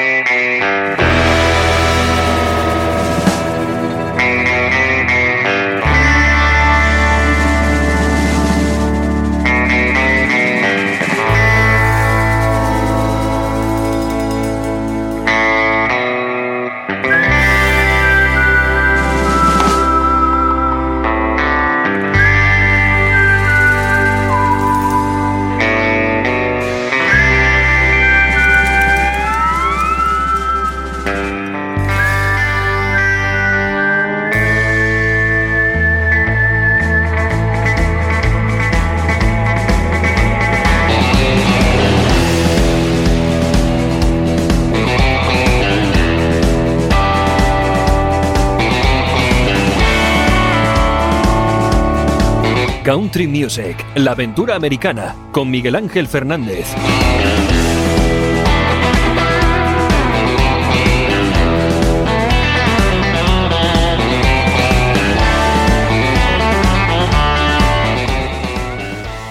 Mm-hmm. Country Music, la aventura americana, con Miguel Ángel Fernández.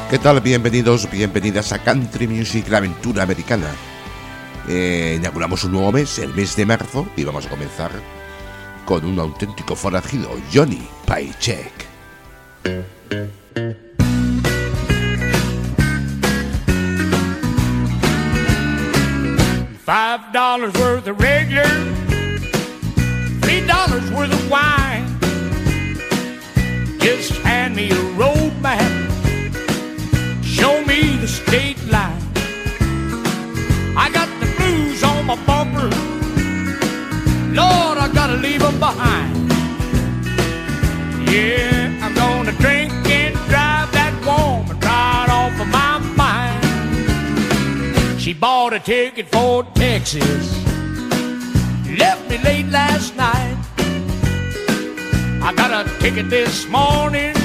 ¿Qué tal? Bienvenidos, bienvenidas a Country Music, la aventura americana. Eh, inauguramos un nuevo mes, el mes de marzo, y vamos a comenzar con un auténtico forajido, Johnny Paycheck. Yeah, I'm gonna drink and drive that woman right off of my mind. She bought a ticket for Texas. Left me late last night. I got a ticket this morning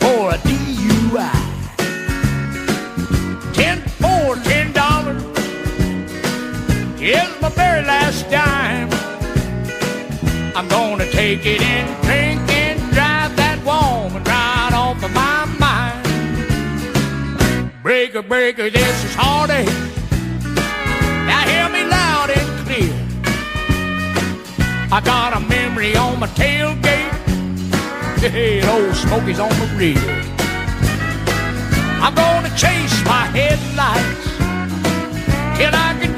for a DUI. Ten for ten dollars is my very last dime. I'm gonna take it and drink and drive that woman right off of my mind. Breaker, breaker, this is heartache. Now hear me loud and clear. I got a memory on my tailgate. Hey, old Smokey's on the rear. I'm gonna chase my headlights till I can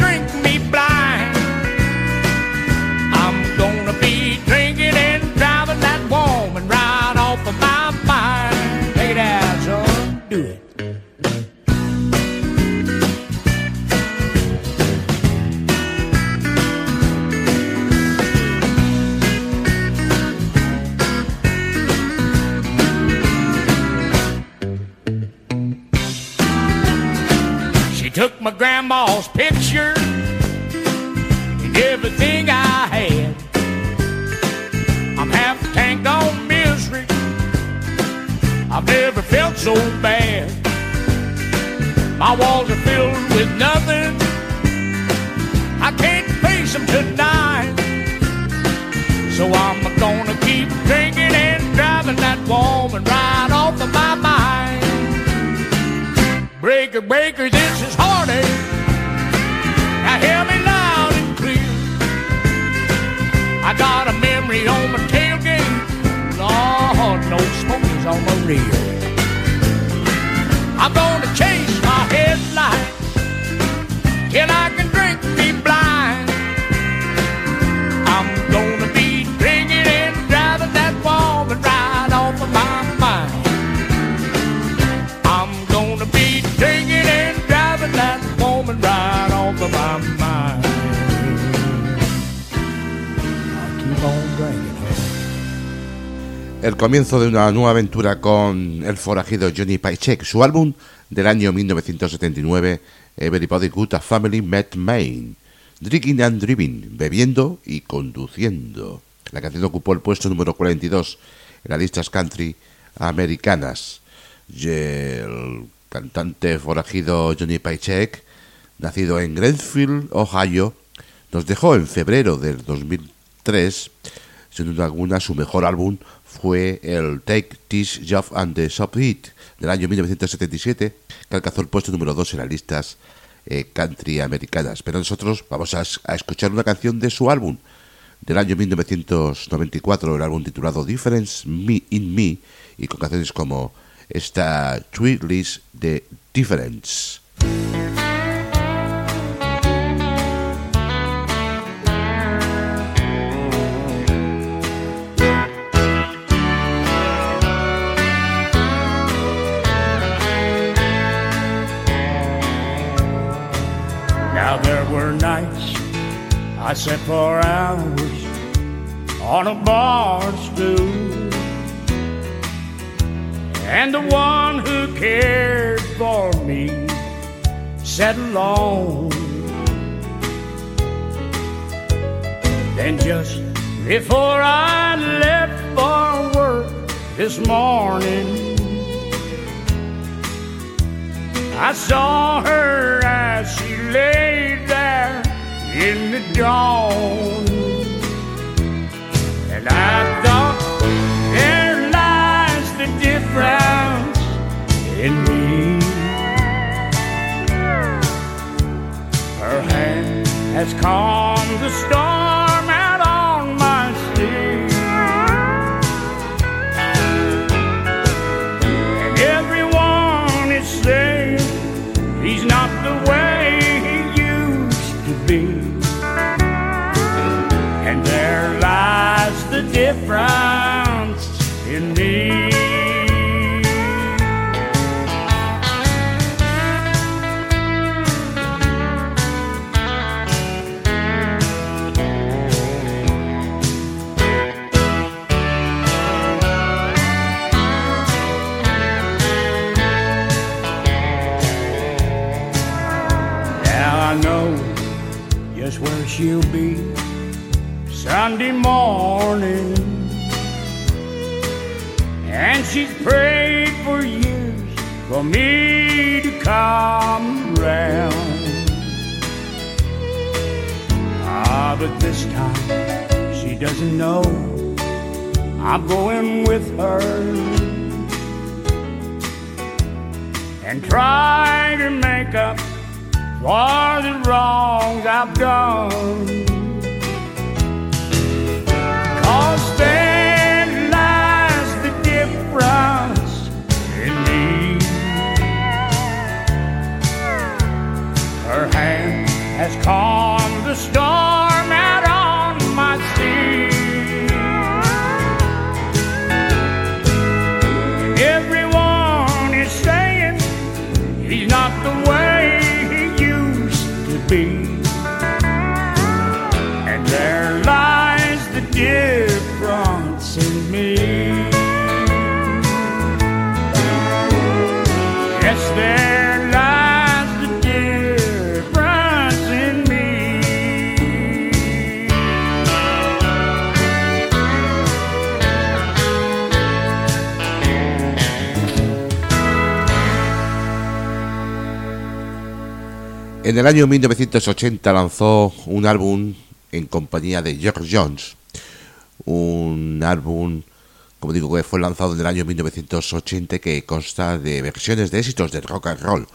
grandma's picture and everything I had. I'm half tanked on misery. I've never felt so bad. My walls are filled with nothing. I can't face them tonight. So I'm gonna keep drinking and driving that woman right off of my. Breaker, breaker, this is heartache. Now hear me loud and clear. I got a memory on my tailgate. Lord, no smokies on my rear. I'm gonna chase my headlights till I El comienzo de una nueva aventura con el forajido Johnny Paycheck, su álbum del año 1979, Everybody Good a Family Met Maine, Drinking and Driving, bebiendo y conduciendo. La canción ocupó el puesto número 42 en las listas country americanas. Y el cantante forajido Johnny Paycheck, nacido en Greenfield, Ohio, nos dejó en febrero del 2003. Sin duda alguna, su mejor álbum fue el Take This Job and the Shop Hit del año 1977, que alcanzó el puesto número 2 en las listas eh, country americanas. Pero nosotros vamos a, a, escuchar una canción de su álbum del año 1994, el álbum titulado Difference Me in Me, y con canciones como esta Tweet List de Difference. I sat for hours on a bar stool. And the one who cared for me sat alone. Then just before I left for work this morning, I saw her as she lay there in the dawn. And I thought there lies the difference in me. Her hand has calmed the storm for me to come round. Ah, but this time she doesn't know I'm going with her. And try to make up for the wrongs I've done. there lies the difference Her hand has calmed the storm En el año 1980 lanzó un álbum en compañía de George Jones, un álbum, como digo, que fue lanzado en el año 1980 que consta de versiones de éxitos de rock and roll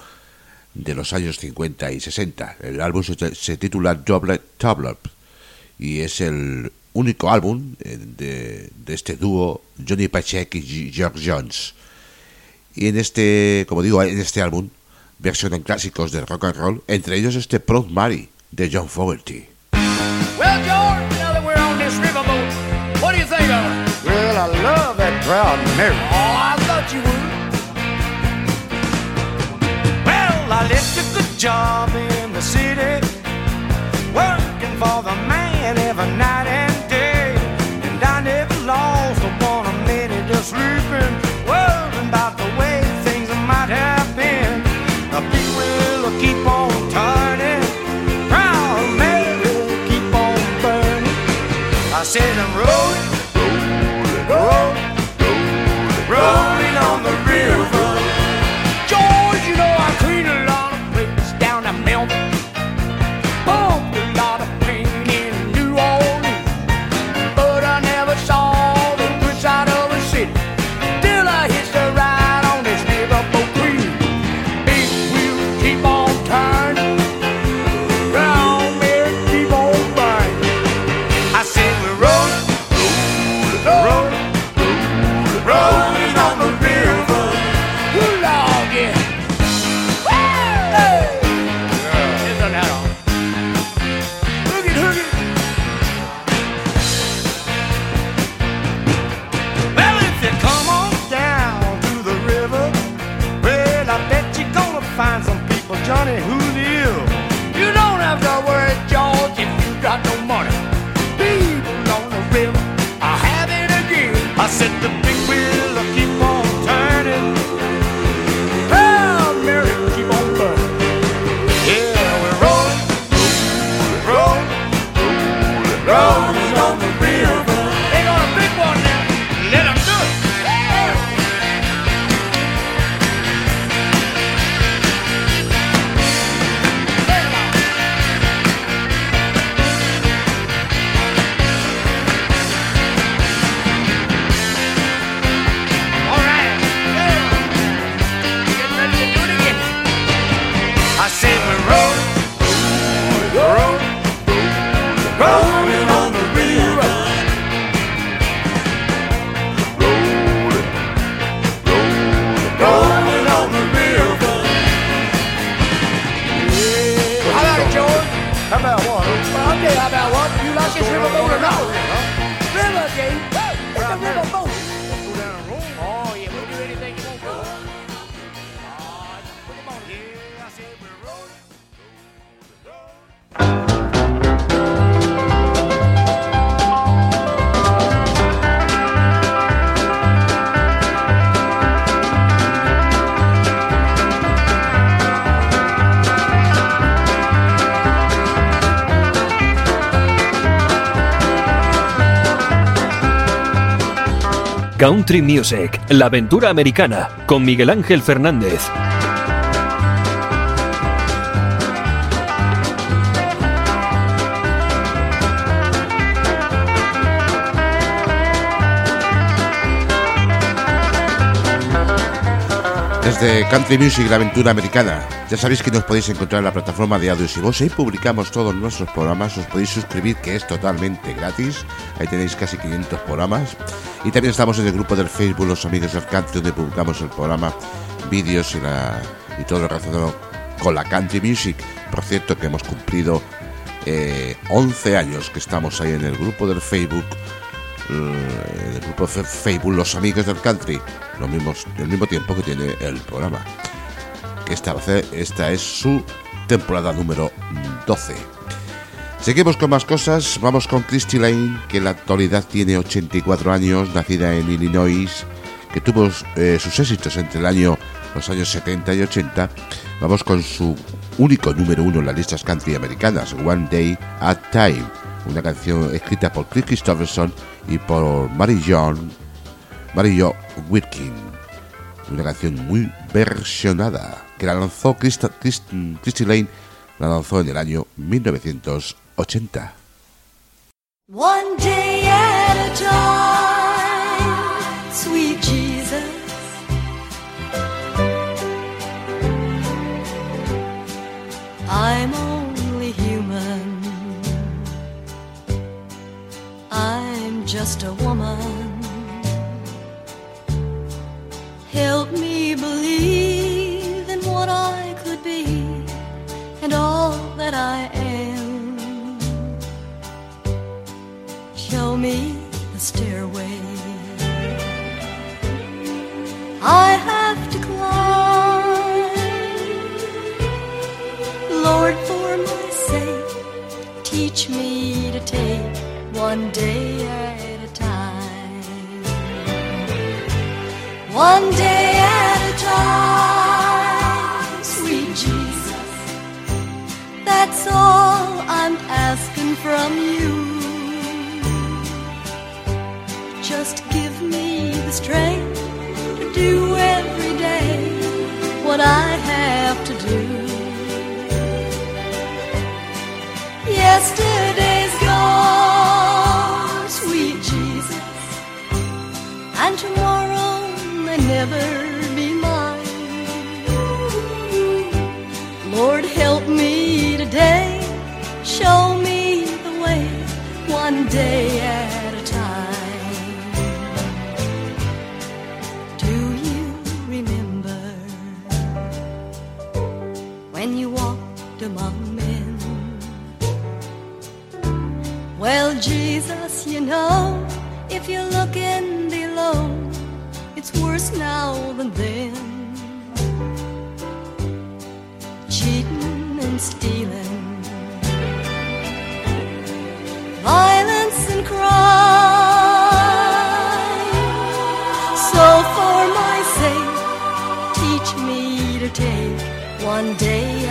de los años 50 y 60. El álbum se, titula Double Tablet y es el único álbum eh, de, de este dúo Johnny Pachek y George Jones. Y en este, como digo, en este álbum versionan clásicos del rock and roll, entre ellos este Proud Mary de John Fogerty. Well, George, now that we're on this riverboat, what do you think of it? Well, I love that Proud Mary. Oh, I thought you would. Country Music, la aventura americana, con Miguel Ángel Fernández. Desde Country Music, la aventura americana. Ya sabéis que nos podéis encontrar en la plataforma de audios y voz. Ahí publicamos todos nuestros programas. Os podéis suscribir, que es totalmente gratis. Ahí tenéis casi 500 programas. Y también estamos en el grupo del Facebook Los Amigos del Country, donde publicamos el programa, vídeos y, la, y todo lo relacionado con la Country Music. Por cierto, que hemos cumplido eh, 11 años que estamos ahí en el grupo del Facebook eh, el grupo Facebook Los Amigos del Country, lo mismos, el mismo tiempo que tiene el programa. Esta, esta es su temporada número 12. Seguimos con más cosas, vamos con Christy Lane, que en la actualidad tiene 84 años, nacida en Illinois, que tuvo eh, sus éxitos entre el año, los años 70 y 80. Vamos con su único número uno en las listas country americanas, One Day at Time, una canción escrita por Chris Christopherson y por Mary John, Mary Jo Whitkin, una canción muy versionada que la lanzó Christ- Christy Lane, la lanzó en el año 1980. One day at a time, sweet Jesus. I'm only human. I'm just a woman. Help me believe in what I could be and all that I am. Show me the stairway. I have to climb. Lord, for my sake, teach me to take one day at a time. One day at a time, sweet Jesus. That's all I'm asking from you. Just give me the strength to do every day what I have to do. Yesterday's gone, sweet Jesus, and tomorrow may never be mine. Lord, help me today, show me the way, one day know, if you're looking below, it's worse now than then. Cheating and stealing, violence and crime. So, for my sake, teach me to take one day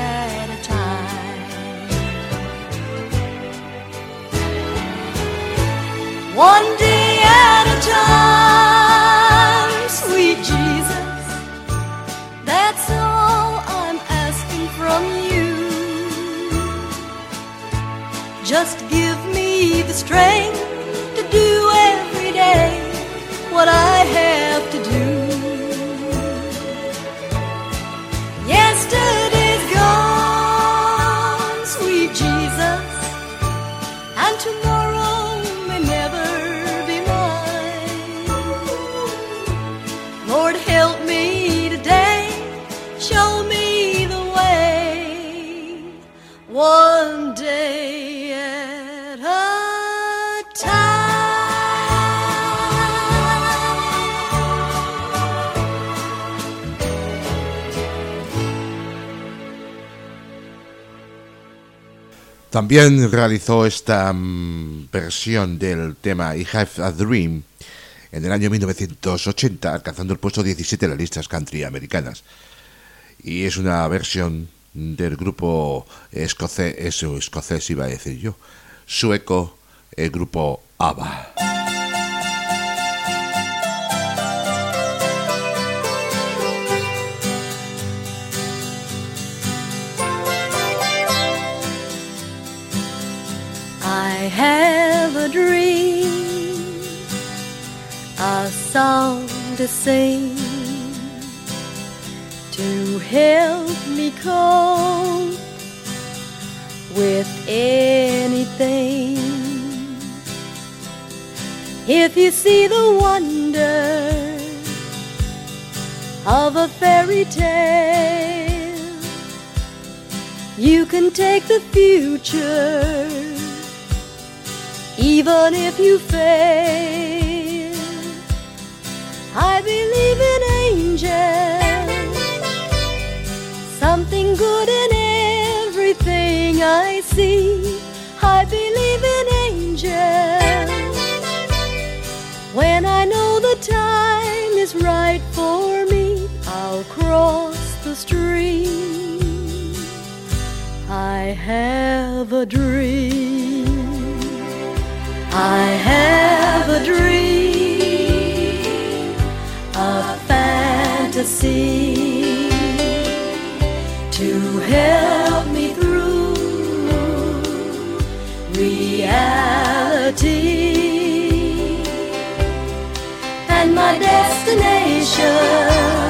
one day at a time, sweet Jesus. That's all I'm asking from you. Just give me the strength También realizó esta mm, versión del tema I Have a Dream en el año 1980, alcanzando el puesto 17 en las listas country americanas. Y es una versión del grupo escocés, eso, escocés iba a decir yo, sueco, el grupo ABBA. Have a dream, a song to sing to help me cope with anything. If you see the wonder of a fairy tale, you can take the future even if you fail. I believe in angels, something good in everything I see. I believe in angels when I know the time is right for me. I'll cross the stream. I have a dream. I have a dream, a fantasy to help me through reality. And my destination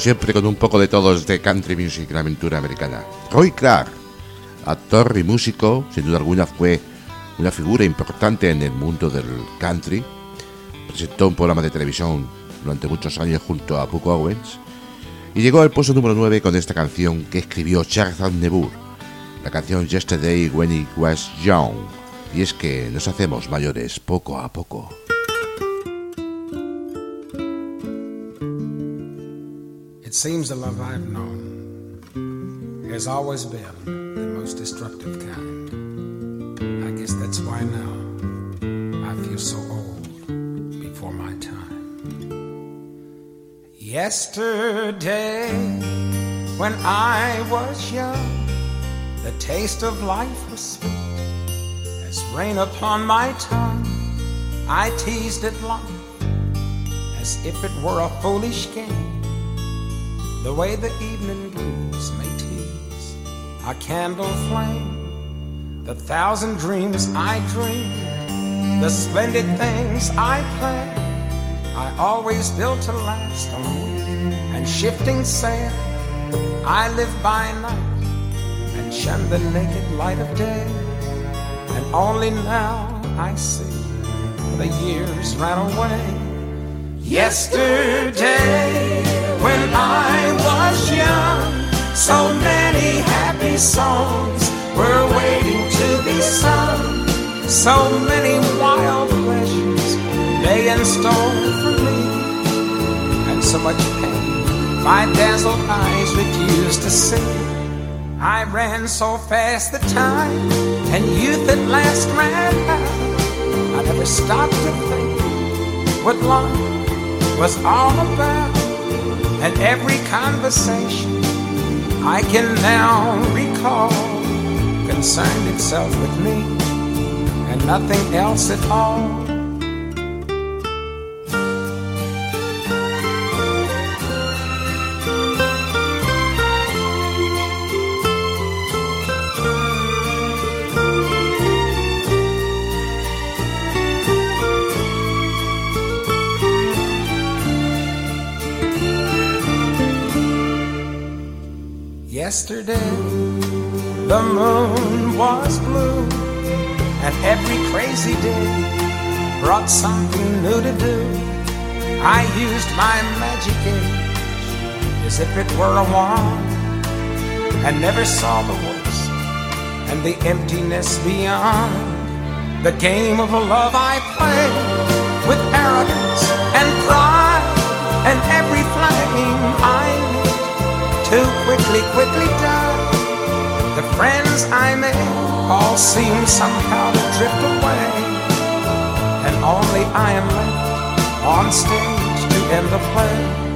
siempre con un poco de todos de country music, la aventura americana. Roy Clark, actor y músico, sin duda alguna fue una figura importante en el mundo del country. Presentó un programa de televisión durante muchos años junto a Buck Owens y llegó al puesto número 9 con esta canción que escribió Charles Aznavour, la canción Yesterday When He Was Young. Y es que nos hacemos mayores poco a poco. It seems the love I've known has always been the most destructive kind. I guess that's why now I feel so old before my time. Yesterday, when I was young, the taste of life was sweet as rain upon my tongue. I teased it long as if it were a foolish game the way the evening breeze may tease a candle flame, the thousand dreams I dream, the splendid things I plan. I always built to last on wind and shifting sail. I live by night and shun the naked light of day, and only now I see the years ran away. Yesterday, when I was young, so many happy songs were waiting to be sung. So many wild pleasures lay in store for me, and so much pain my dazzled eyes refused to see. I ran so fast the time, and youth at last ran out. I never stopped to think what life was all about. And every conversation I can now recall concerned itself with me and nothing else at all. Yesterday, the moon was blue, and every crazy day brought something new to do. I used my magic age as if it were a wand, and never saw the worst and the emptiness beyond. The game of love I played with quickly, done. The friends I made all seem somehow to drift away, and only I am left on stage to end the play.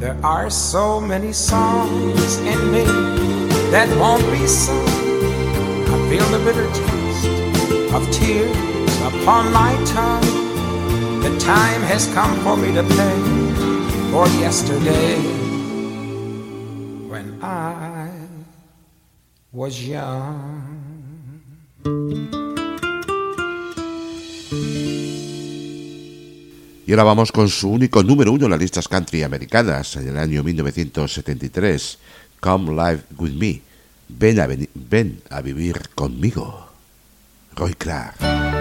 There are so many songs in me that won't be sung. I feel the bitter taste of tears upon my tongue. The time has come for me to pay for yesterday. Y ahora vamos con su único número uno en las listas country americanas en el año 1973, Come Live With Me, ven a, ven a vivir conmigo, Roy Clark.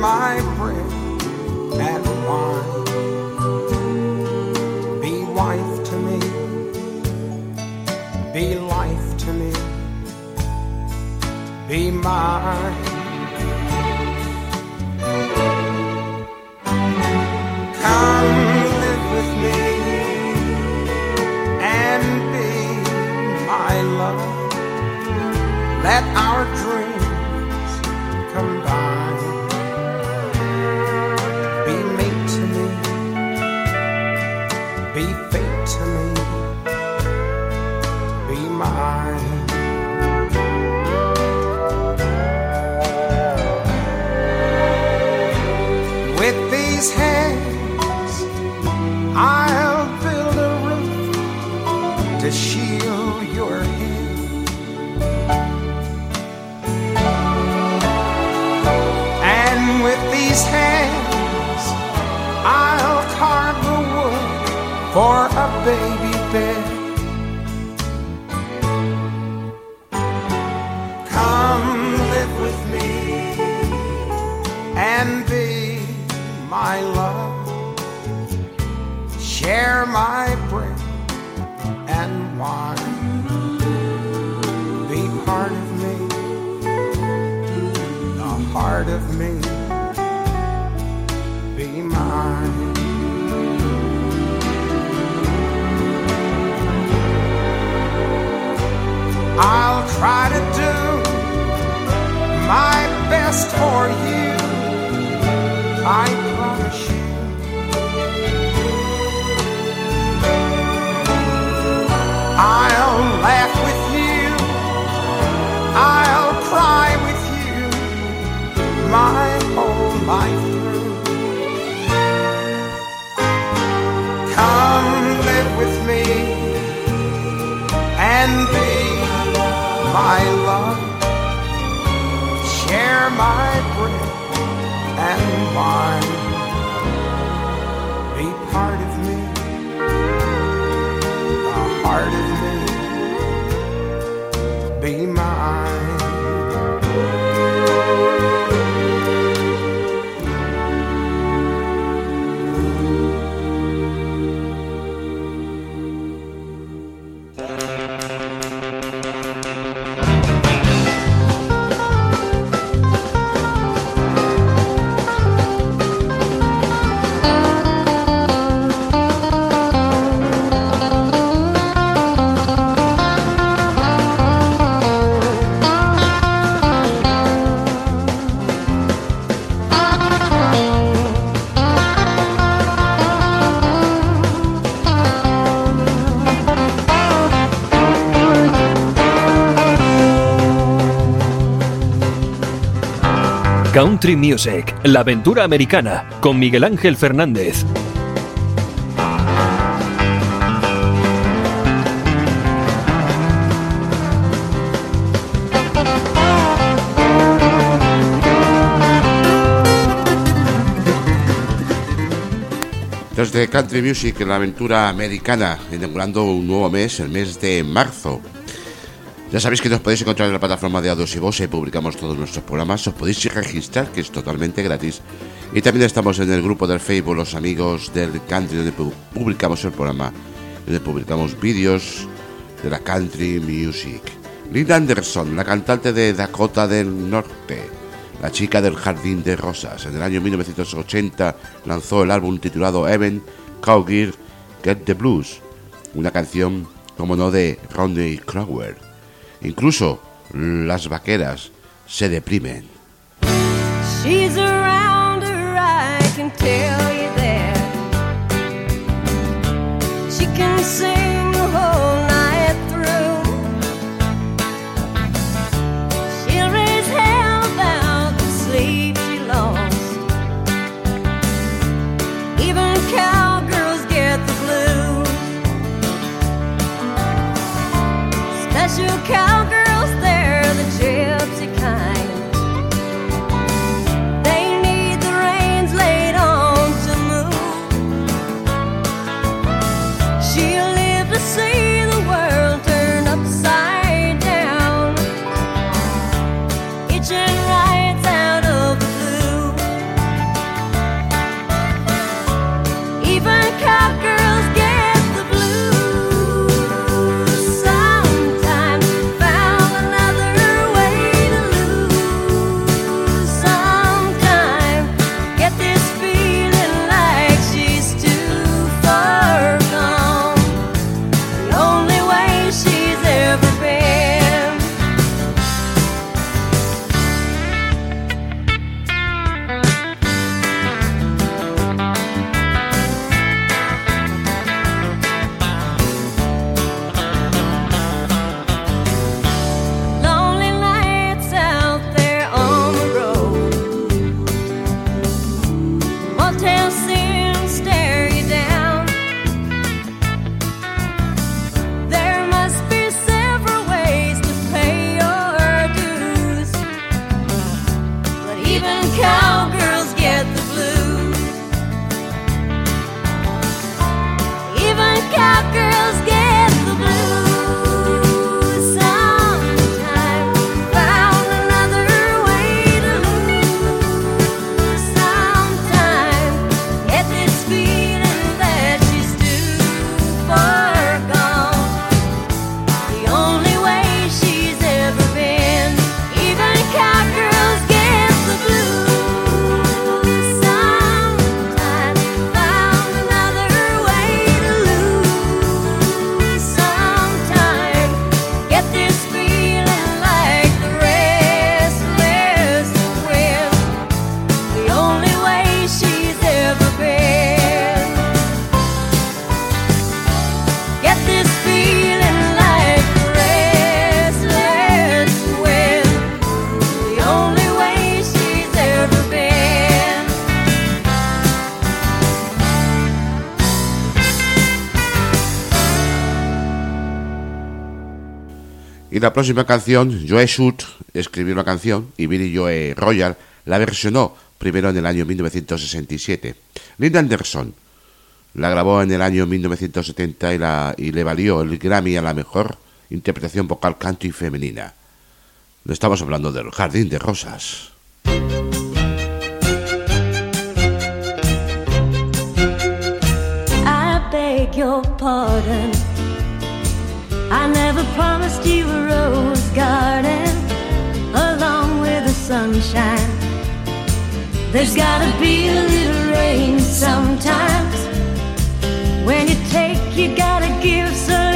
My bread and wine. Be wife to me, be life to me, be mine. Come live with me and be my love. Let our mine. Country Music, la aventura americana, con Miguel Ángel Fernández. Desde Country Music, la aventura americana, inaugurando un nuevo mes, el mes de marzo. Ya sabéis que nos podéis encontrar en la plataforma de Audios y Voz, ahí publicamos todos nuestros programas, os podéis registrar, que es totalmente gratis. Y también estamos en el grupo del Facebook, los amigos del country, donde pu- publicamos el programa, donde publicamos vídeos de la country music. Linda Anderson, la cantante de Dakota del Norte, la chica del Jardín de Rosas, en el año 1980 lanzó el álbum titulado Evan Cowgirl Get the Blues, una canción, como no, de Rodney Crowell. Incluso las vaqueras se deprimen. She's around her, I can tell you that. She can sing la próxima canción, Joe Sud escribió una canción y Billy Joe Royal la versionó primero en el año 1967. Linda Anderson la grabó en el año 1970 y, le valió el Grammy a la mejor interpretación vocal canto y femenina. No estamos hablando del Jardín de Rosas. I beg your pardon. I never promised you sunshine. There's gotta be a little rain sometimes. When you take, you gotta give. some.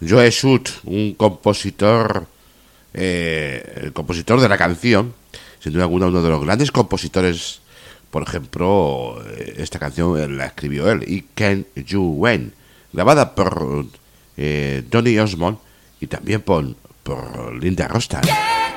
Joe Schutt, un compositor, eh, el compositor de la canción, sin duda alguna uno de los grandes compositores, por ejemplo, eh, esta canción la escribió él, y Can You Win, grabada por eh, Donny Osmond y también por, Linda Rostad. Yeah.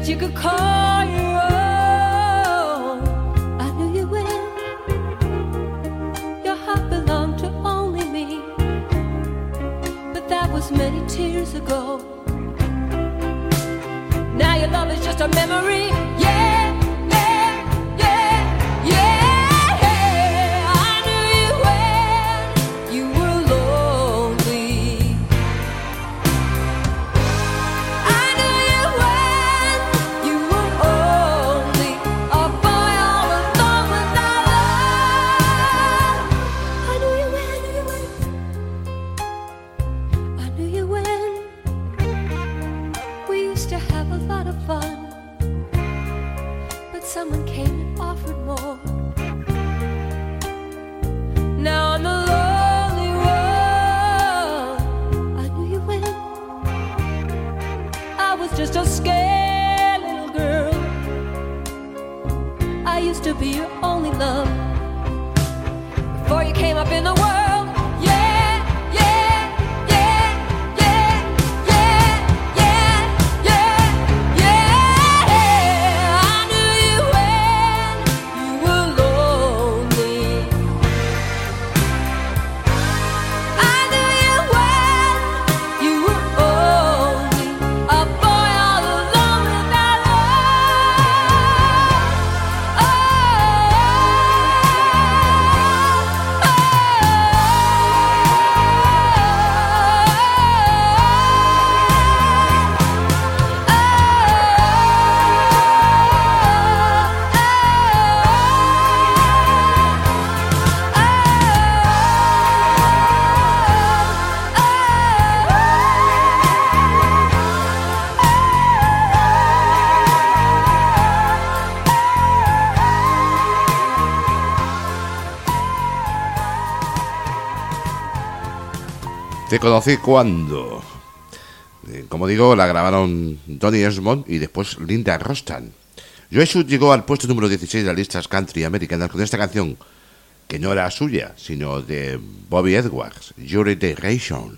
that you could call your own. I knew you when your heart belonged to only me, but that was many tears ago. Now your love is just a memory. Yeah. Te conocí cuando. Eh, Como digo, la grabaron Donny Esmond y después Linda Rostan. Joe Shoot llegó al puesto número 16 de las listas country americanas con esta canción, que no era suya, sino de Bobby Edwards, Your Iteration.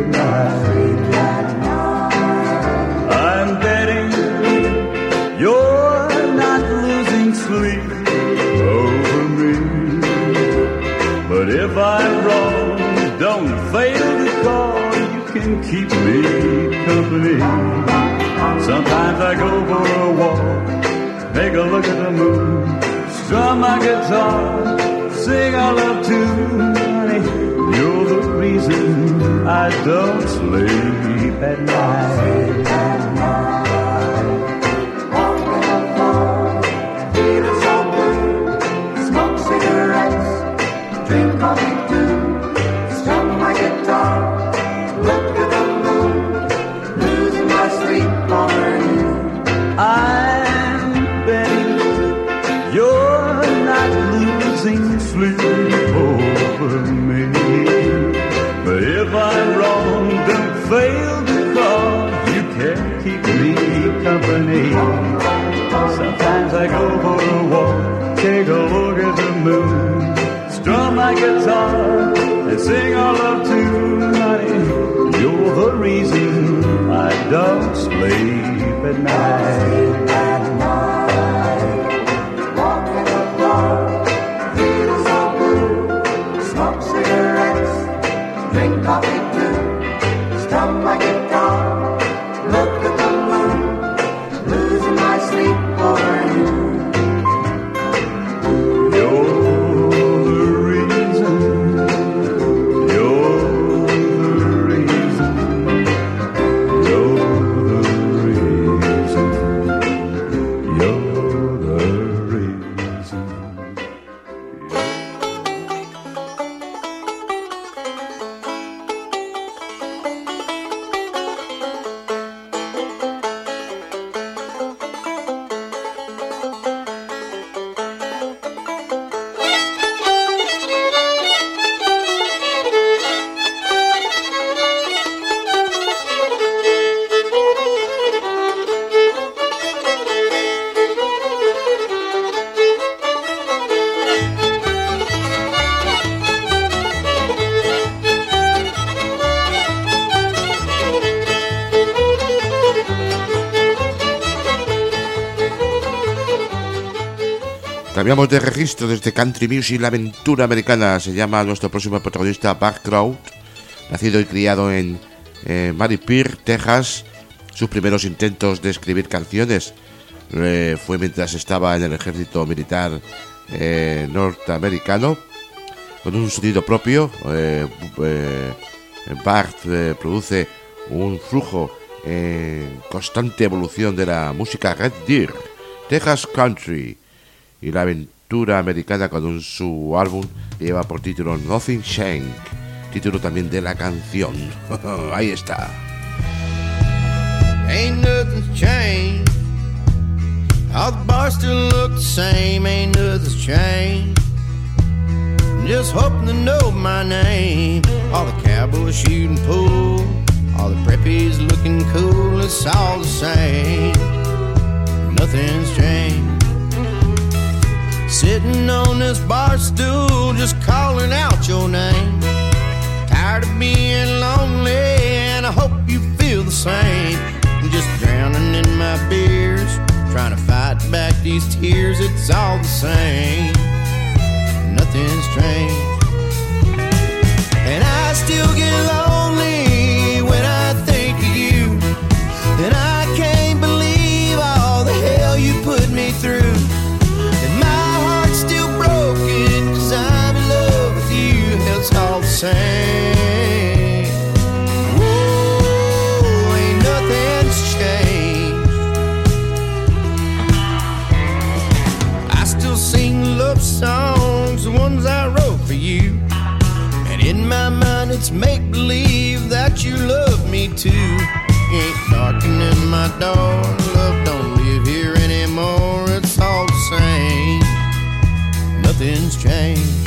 At night. I'm betting you're not losing sleep over me. But if I'm wrong, don't fail to call. You can keep me company. Sometimes I go for a walk, take a look at the moon, strum my guitar, sing I love tune. I don't sleep at night. Registro desde Country Music, la aventura americana. Se llama nuestro próximo protagonista Buck Crowd, nacido y criado en eh, Texas. Sus primeros intentos de escribir canciones eh, fue mientras estaba en el ejército militar eh, norteamericano. con un sonido propio. eh, eh, produce un flujo en constante evolución de la música Red Deer, Texas Country y la aventura americana con su álbum que lleva por título Nothing Shank, título también de la canción. Ahí está. Ain't nothing's changed. All the bars still look the same. Ain't nothing's changed. Just hoping to know my name. All the cowboys shooting pool. All the preppies looking cool. It's all the same. Nothing's changed. Sitting on this bar stool, just calling out your name. Tired of being lonely, and I hope you feel the same. I'm just drowning in my beers, trying to fight back these tears. It's all the same, nothing's changed. And I still get lonely same. Whoa, ain't nothing's changed. I still sing love songs, the ones I wrote for you. And in my mind, it's make believe that you love me too. Ain't darkening my door. Love don't live here anymore. It's all the same. Nothing's changed.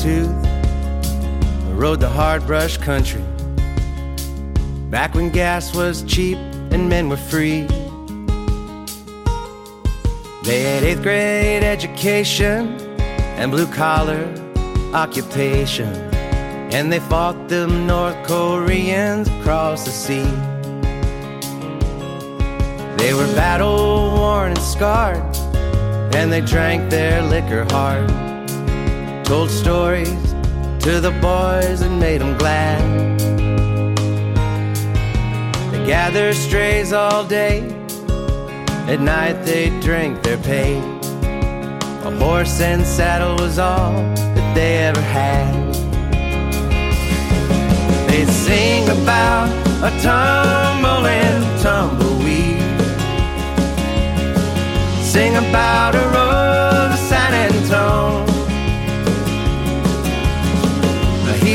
Tooth rode the hard brush country. Back when gas was cheap and men were free. They had eighth grade education and blue collar occupation. And they fought them North Koreans across the sea. They were battle worn and scarred, and they drank their liquor hard. Told stories to the boys and made them glad. They gather strays all day. At night they drink their pay. A horse and saddle was all that they ever had. They sing about a tumbling tumbleweed. Sing about a road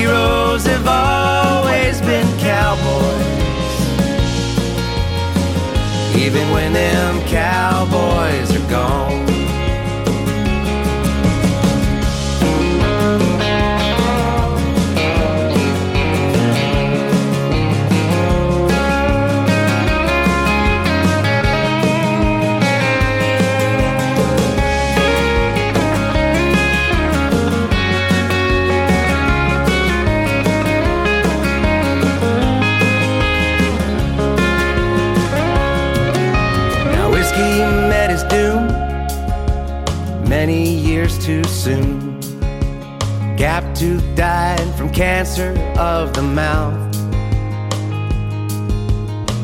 heroes have always been cowboys. Even when them cowboys are gone. Years too soon. Gaptooth died from cancer of the mouth.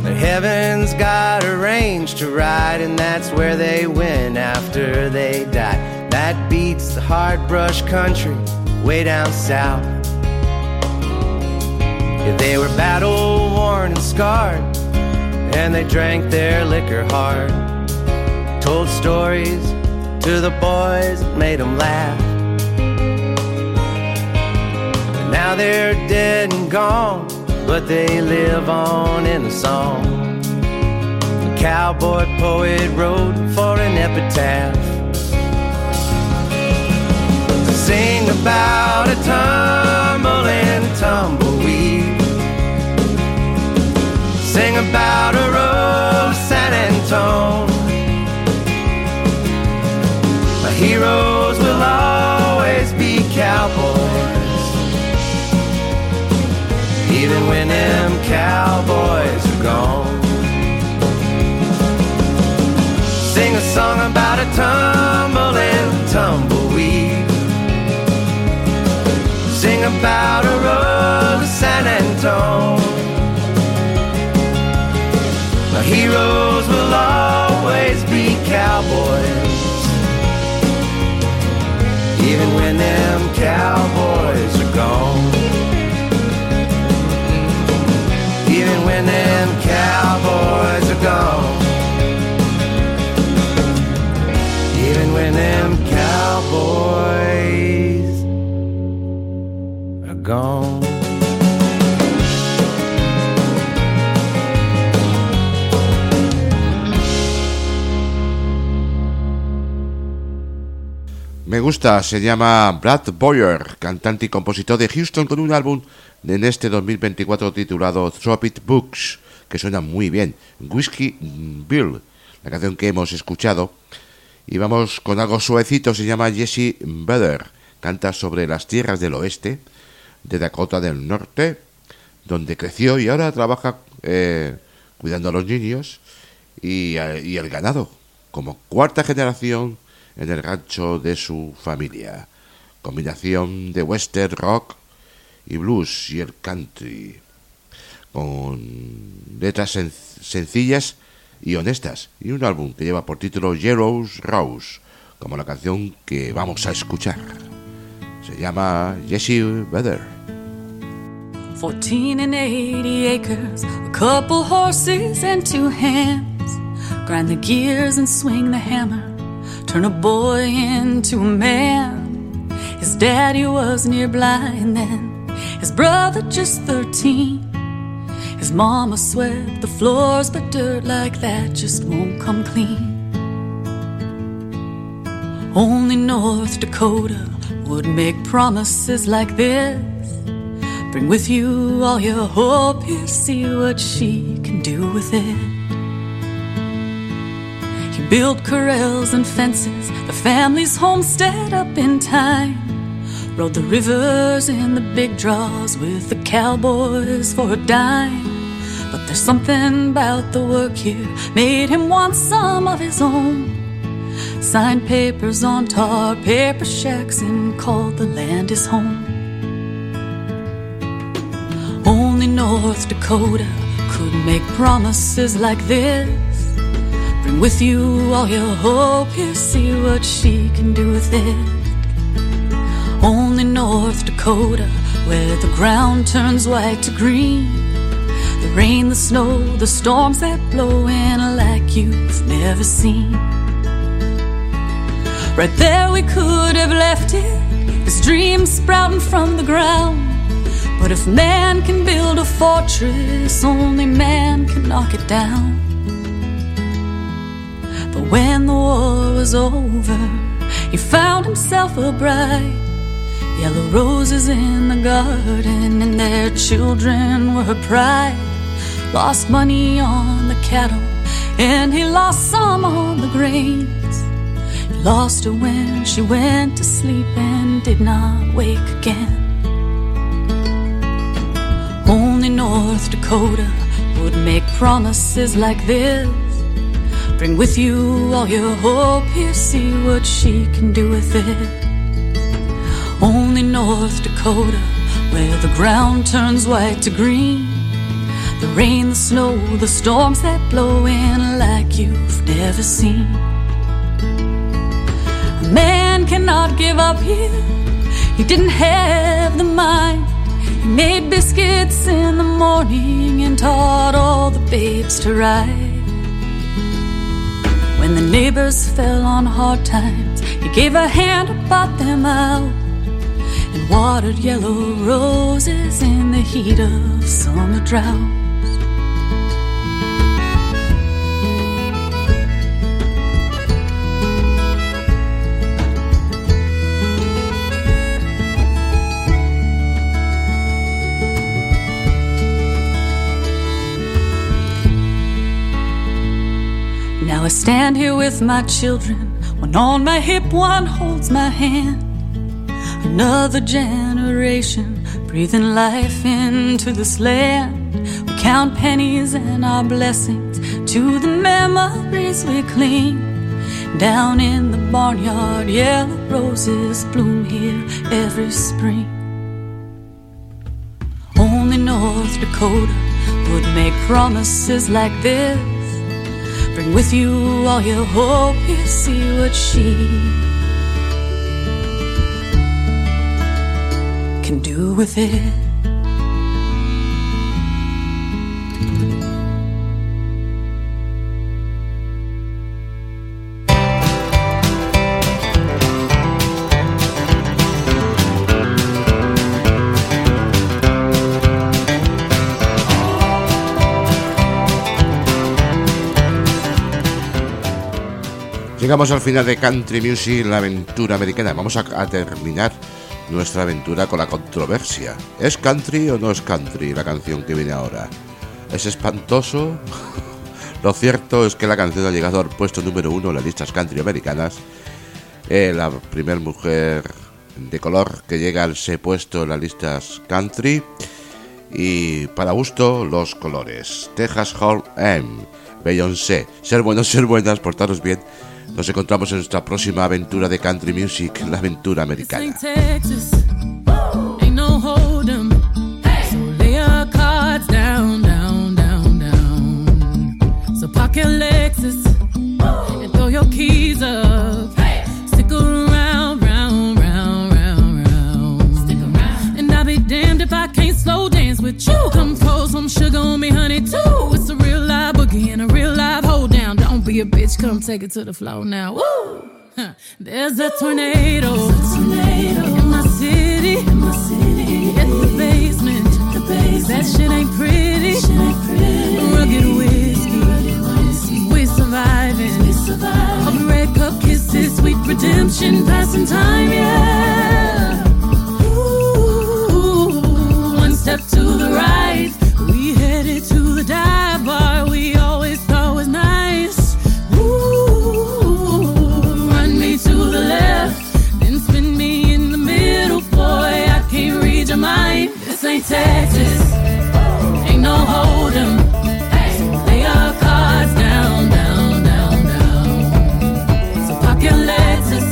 But heaven's got a range to ride, and that's where they went after they died. That beats the hard brush country way down south. Yeah, they were battle worn and scarred, and they drank their liquor hard. Told stories to the boys that made them laugh. Now they're dead and gone, but they live on in the song. The cowboy poet wrote for an epitaph. To sing about a tumbling tumbleweed. Sing about a to San Antone. Heroes will always be cowboys. Even when them cowboys are gone. Sing a song about a tumbling tumbleweed. Sing about a road to San Antone. My heroes will always Even when them cowboys are gone. Even when them cowboys are gone. Even when them cowboys are gone. Me gusta, se llama Brad Boyer, cantante y compositor de Houston con un álbum en este 2024 titulado Tropic Books, que suena muy bien. Whiskey Bill, la canción que hemos escuchado. Y vamos con algo suavecito, se llama Jesse Vedder, canta sobre las tierras del oeste de Dakota del Norte, donde creció y ahora trabaja eh, cuidando a los niños y, eh, y el ganado, como cuarta generación en el rancho de su familia. Combinación de western rock y blues y el country. Con letras sen- sencillas y honestas. Y un álbum que lleva por título Yellow's Rose, como la canción que vamos a escuchar. Se llama Jesse Vedder. 14 and 80 acres, a couple horses and two hands. Grind the gears and swing the hammer, turn a boy into a man. His daddy was near blind then, his brother just 13. His mama swept the floors, but dirt like that just won't come clean. Only North Dakota would make promises like this. Bring with you all your hope, you see what she can do with it. Built corrals and fences, the family's homestead up in time. Rode the rivers in the big draws with the cowboys for a dime. But there's something about the work here made him want some of his own. Signed papers on tar paper shacks and called the land his home. Only North Dakota could make promises like this. Bring with you all your hope, you see what she can do with it. Only North Dakota, where the ground turns white to green. The rain, the snow, the storms that blow in like you've never seen. Right there, we could have left it, his dreams sprouting from the ground. But if man can build a fortress, only man can knock it down. When the war was over, he found himself a bride. Yellow roses in the garden, and their children were her pride. Lost money on the cattle, and he lost some on the grains. He lost her when she went to sleep and did not wake again. Only North Dakota would make promises like this. Bring with you all your hope, you see what she can do with it. Only North Dakota, where the ground turns white to green. The rain, the snow, the storms that blow in like you've never seen. A man cannot give up here. He didn't have the mind. He made biscuits in the morning and taught all the babes to ride. When the neighbors fell on hard times, he gave a hand to bought them out and watered yellow roses in the heat of summer drought. Stand here with my children, one on my hip, one holds my hand. Another generation breathing life into this land. We count pennies and our blessings to the memories we cling. Down in the barnyard, yellow roses bloom here every spring. Only North Dakota would make promises like this. Bring with you all your hope, you see what she can do with it. Llegamos al final de Country Music, la aventura americana. Vamos a, terminar nuestra aventura con la controversia. ¿Es country o no es country la canción que viene ahora? ¿Es espantoso? Lo cierto es que la canción ha llegado al puesto número uno en las listas country americanas. Eh, la primera mujer de color que llega al ese puesto en las listas country. Y para gusto, los colores. Texas Hall M. Beyoncé. Ser buenos, ser buenas, portaros bien. Nos encontramos en nuestra próxima aventura de country music, la aventura americana. Come take it to the floor now. Woo! There's a tornado, in my city, in my city. Hit the basement, the basement. That shit ain't pretty. Rugged whiskey, we surviving. Of red cup kisses, sweet redemption, passing time, yeah. Ooh, one step to the right, we headed to the dive bar. We always Texas, ain't no hold'em. So lay your cards down, down, down, down. So pop your Lexus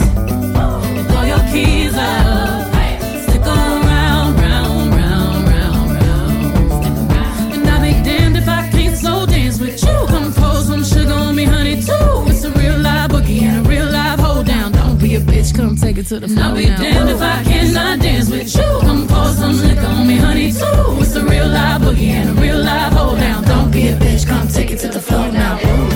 and throw your keys up. Stick around, round, round, round, round. And I'll be damned if I can't slow dance with you. Come pour some sugar on me, honey, too. It's a real live boogie and a real live hold down. Don't be a bitch, come take it to the floor. I'll be damned if I cannot dance with you. Come pour some liquor on me, honey, too. It's a real live boogie and a real live hold down. Don't be a bitch, come take it to the floor now.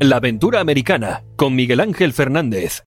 La aventura americana, con Miguel Ángel Fernández.